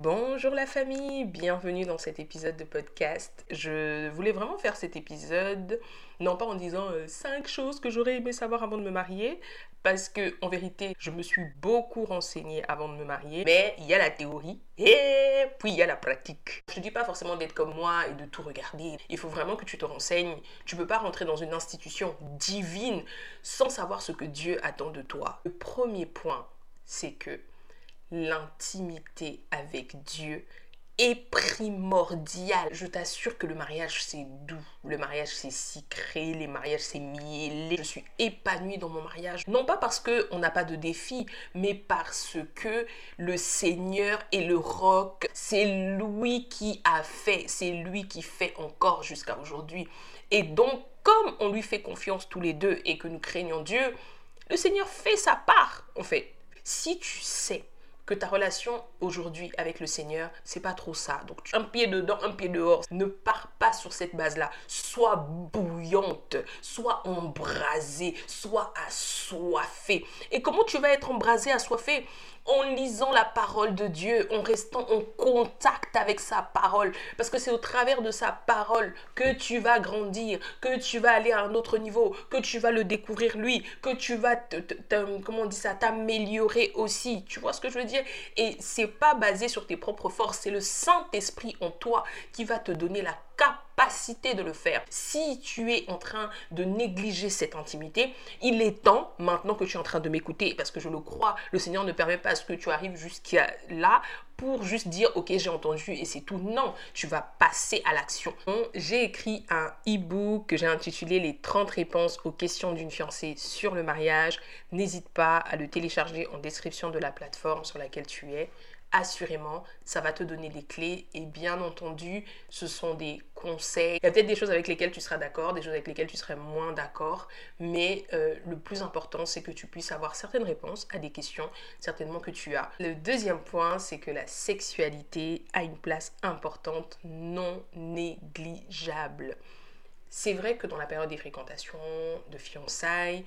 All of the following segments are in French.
Bonjour la famille, bienvenue dans cet épisode de podcast. Je voulais vraiment faire cet épisode, non pas en disant 5 euh, choses que j'aurais aimé savoir avant de me marier, parce que en vérité, je me suis beaucoup renseignée avant de me marier, mais il y a la théorie et puis il y a la pratique. Je te dis pas forcément d'être comme moi et de tout regarder. Il faut vraiment que tu te renseignes. Tu peux pas rentrer dans une institution divine sans savoir ce que Dieu attend de toi. Le premier point, c'est que l'intimité avec Dieu est primordiale. Je t'assure que le mariage c'est doux, le mariage c'est sucré, les mariages c'est mielé. Je suis épanouie dans mon mariage, non pas parce que on n'a pas de défis, mais parce que le Seigneur est le roc, c'est lui qui a fait, c'est lui qui fait encore jusqu'à aujourd'hui. Et donc comme on lui fait confiance tous les deux et que nous craignons Dieu, le Seigneur fait sa part en fait. Si tu sais que ta relation aujourd'hui avec le Seigneur, c'est pas trop ça. Donc un pied dedans, un pied dehors. Ne pars pas sur cette base-là. Sois bouillante, sois embrasée, sois assoiffée. Et comment tu vas être embrasée, assoiffée en lisant la parole de Dieu, en restant en contact avec sa parole. Parce que c'est au travers de sa parole que tu vas grandir, que tu vas aller à un autre niveau, que tu vas le découvrir lui, que tu vas, comment on dit ça, t'améliorer aussi. Tu vois ce que je veux dire? Et c'est pas basé sur tes propres forces, c'est le Saint-Esprit en toi qui va te donner la capacité de le faire. Si tu es en train de négliger cette intimité, il est temps, maintenant que tu es en train de m'écouter, parce que je le crois, le Seigneur ne permet pas ce que tu arrives jusqu'à là pour juste dire ok j'ai entendu et c'est tout. Non, tu vas passer à l'action. J'ai écrit un e-book que j'ai intitulé les 30 réponses aux questions d'une fiancée sur le mariage. N'hésite pas à le télécharger en description de la plateforme sur laquelle tu es assurément, ça va te donner des clés et bien entendu, ce sont des conseils. Il y a peut-être des choses avec lesquelles tu seras d'accord, des choses avec lesquelles tu serais moins d'accord, mais euh, le plus important, c'est que tu puisses avoir certaines réponses à des questions certainement que tu as. Le deuxième point, c'est que la sexualité a une place importante, non négligeable. C'est vrai que dans la période des fréquentations, de fiançailles,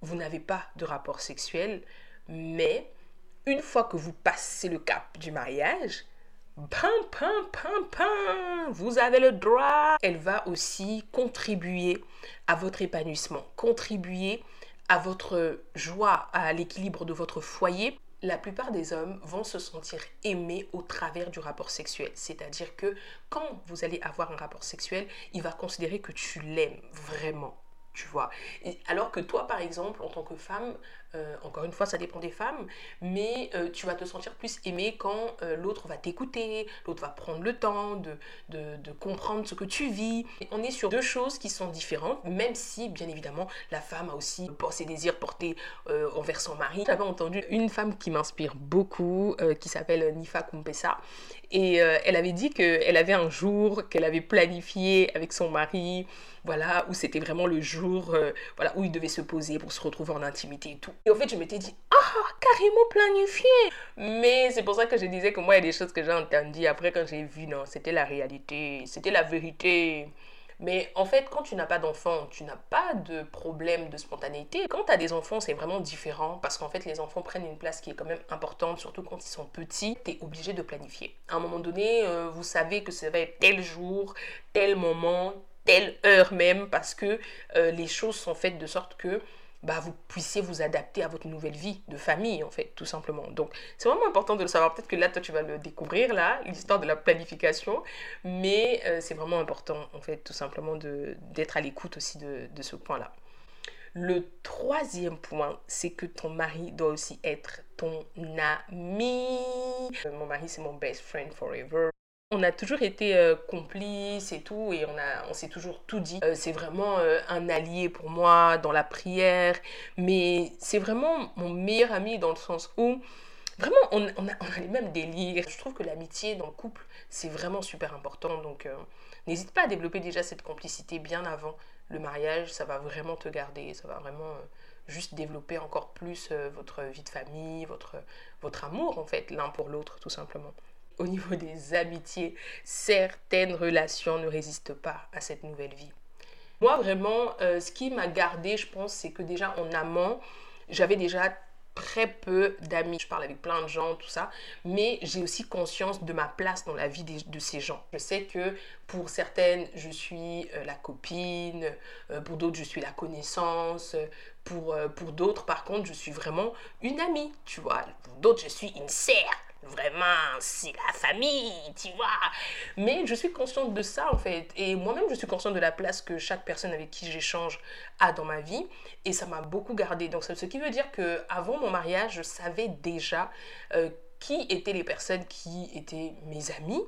vous n'avez pas de rapport sexuel, mais une fois que vous passez le cap du mariage, pam, pam, pam, pam, vous avez le droit. Elle va aussi contribuer à votre épanouissement, contribuer à votre joie, à l'équilibre de votre foyer. La plupart des hommes vont se sentir aimés au travers du rapport sexuel. C'est-à-dire que quand vous allez avoir un rapport sexuel, il va considérer que tu l'aimes vraiment tu vois. alors que toi, par exemple, en tant que femme, euh, encore une fois, ça dépend des femmes, mais euh, tu vas te sentir plus aimée quand euh, l'autre va t'écouter, l'autre va prendre le temps de, de, comprendre ce que tu vis. on est sur deux choses qui sont différentes, même si, bien évidemment, la femme a aussi ses désirs portés envers son mari. J'avais entendu une femme qui m'inspire beaucoup, qui s'appelle Nifa Kumpesa, et elle avait dit qu'elle avait un jour qu'elle avait planifié avec son mari, voilà, où c'était vraiment le jour voilà, où il devait se poser pour se retrouver en intimité et tout. Et au fait, je m'étais dit, ah, carrément planifié. Mais c'est pour ça que je disais que moi, il y a des choses que j'ai entendues. Après, quand j'ai vu, non, c'était la réalité, c'était la vérité. Mais en fait, quand tu n'as pas d'enfant, tu n'as pas de problème de spontanéité. Quand tu as des enfants, c'est vraiment différent parce qu'en fait, les enfants prennent une place qui est quand même importante, surtout quand ils sont petits. Tu es obligé de planifier. À un moment donné, euh, vous savez que ça va être tel jour, tel moment, telle heure même parce que euh, les choses sont faites de sorte que bah, vous puissiez vous adapter à votre nouvelle vie de famille, en fait, tout simplement. Donc, c'est vraiment important de le savoir. Peut-être que là, toi, tu vas le découvrir, là, l'histoire de la planification. Mais euh, c'est vraiment important, en fait, tout simplement d'être à l'écoute aussi de, de ce point-là. Le troisième point, c'est que ton mari doit aussi être ton ami. Euh, mon mari, c'est mon best friend forever on a toujours été euh, complices et tout, et on, on s'est toujours tout dit. Euh, c'est vraiment euh, un allié pour moi dans la prière, mais c'est vraiment mon meilleur ami dans le sens où vraiment on, on, a, on a, les mêmes délires. Je trouve que l'amitié dans le couple, c'est vraiment super important. Donc n'hésite pas à développer déjà cette complicité bien avant le mariage, ça va vraiment te garder, ça va vraiment juste développer encore plus votre vie de famille, votre, votre amour en fait, l'un pour l'autre tout simplement au niveau des amitiés, certaines relations ne résistent pas à cette nouvelle vie. Moi, vraiment, euh, ce qui m'a gardé, je pense, c'est que déjà en amont, j'avais déjà très peu d'amis. Je parle avec plein de gens, tout ça. Mais j'ai aussi conscience de ma place dans la vie de ces gens. Je sais que pour certaines, je suis euh, la copine. Euh, pour d'autres, je suis la connaissance. Pour, pour d'autres, par contre, je suis vraiment une amie, tu vois. Pour d'autres, je suis une sœur vraiment, c'est la famille, tu vois. Mais je suis consciente de ça, en fait. Et moi-même, je suis consciente de la place que chaque personne avec qui j'échange a dans ma vie. Et ça m'a beaucoup gardé. Donc, ce qui veut dire que avant mon mariage, je savais déjà euh, qui étaient les personnes qui étaient mes amis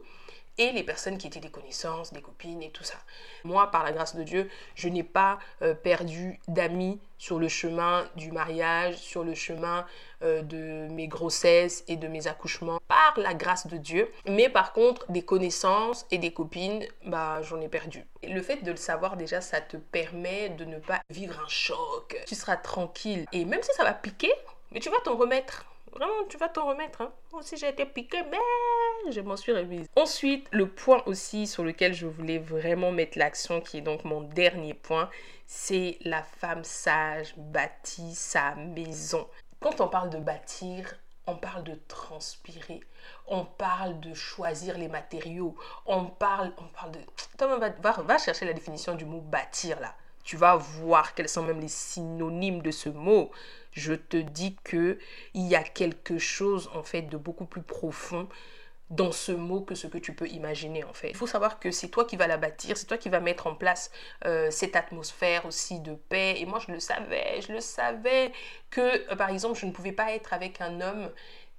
et les personnes qui étaient des connaissances, des copines et tout ça. Moi, par la grâce de Dieu, je n'ai pas euh, perdu d'amis sur le chemin du mariage, sur le chemin euh, de mes grossesses et de mes accouchements, par la grâce de Dieu. Mais par contre, des connaissances et des copines, bah, j'en ai perdu. Et le fait de le savoir déjà, ça te permet de ne pas vivre un choc. Tu seras tranquille. Et même si ça va piquer, mais tu vas t'en remettre. Vraiment, tu vas t'en remettre. Hein. Moi aussi, j'ai été piquée, mais je m'en suis remise. Ensuite, le point aussi sur lequel je voulais vraiment mettre l'action, qui est donc mon dernier point, c'est la femme sage bâtit sa maison. Quand on parle de bâtir, on parle de transpirer, on parle de choisir les matériaux, on parle, on parle de... Toi, va, va, va chercher la définition du mot bâtir là. Tu vas voir quels sont même les synonymes de ce mot je te dis que il y a quelque chose en fait de beaucoup plus profond dans ce mot que ce que tu peux imaginer en fait. Il faut savoir que c'est toi qui vas la bâtir, c'est toi qui vas mettre en place euh, cette atmosphère aussi de paix. Et moi je le savais, je le savais que euh, par exemple je ne pouvais pas être avec un homme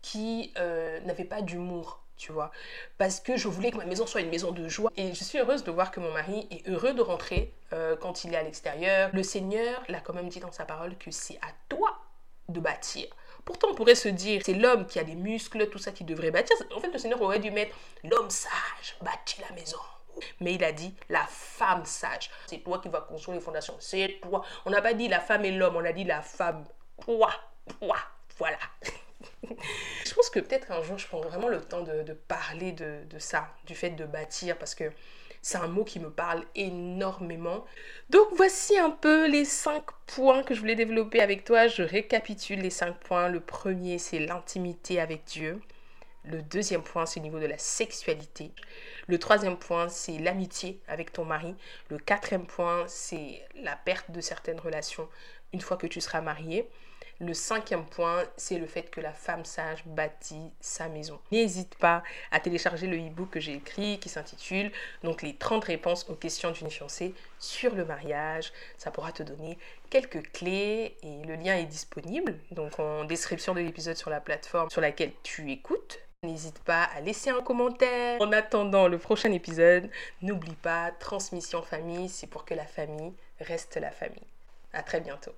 qui euh, n'avait pas d'humour tu vois. Parce que je voulais que ma maison soit une maison de joie. Et je suis heureuse de voir que mon mari est heureux de rentrer euh, quand il est à l'extérieur. Le Seigneur l'a quand même dit dans sa parole que c'est à toi de bâtir. Pourtant, on pourrait se dire, c'est l'homme qui a des muscles, tout ça qui devrait bâtir. En fait, le Seigneur aurait dû mettre l'homme sage bâtit la maison. Mais il a dit la femme sage. C'est toi qui vas construire les fondations. C'est toi. On n'a pas dit la femme et l'homme, on a dit la femme. Toi, toi, voilà. Je pense que peut-être un jour, je prends vraiment le temps de, parler de, ça, du fait de bâtir, parce que c'est un mot qui me parle énormément. Donc voici un peu les cinq points que je voulais développer avec toi. Je récapitule les cinq points. Le premier, c'est l'intimité avec Dieu. Le deuxième point, c'est au niveau de la sexualité. Le troisième point, c'est l'amitié avec ton mari. Le quatrième point, c'est la perte de certaines relations une fois que tu seras marié. Le cinquième point, c'est le fait que la femme sage bâtit sa maison. N'hésite pas à télécharger le e-book que j'ai écrit qui s'intitule donc les 30 réponses aux questions d'une fiancée sur le mariage. Ça pourra te donner quelques clés et le lien est disponible donc en description de l'épisode sur la plateforme sur laquelle tu écoutes. N'hésite pas à laisser un commentaire. En attendant le prochain épisode, n'oublie pas, transmission famille, c'est pour que la famille reste la famille. À très bientôt.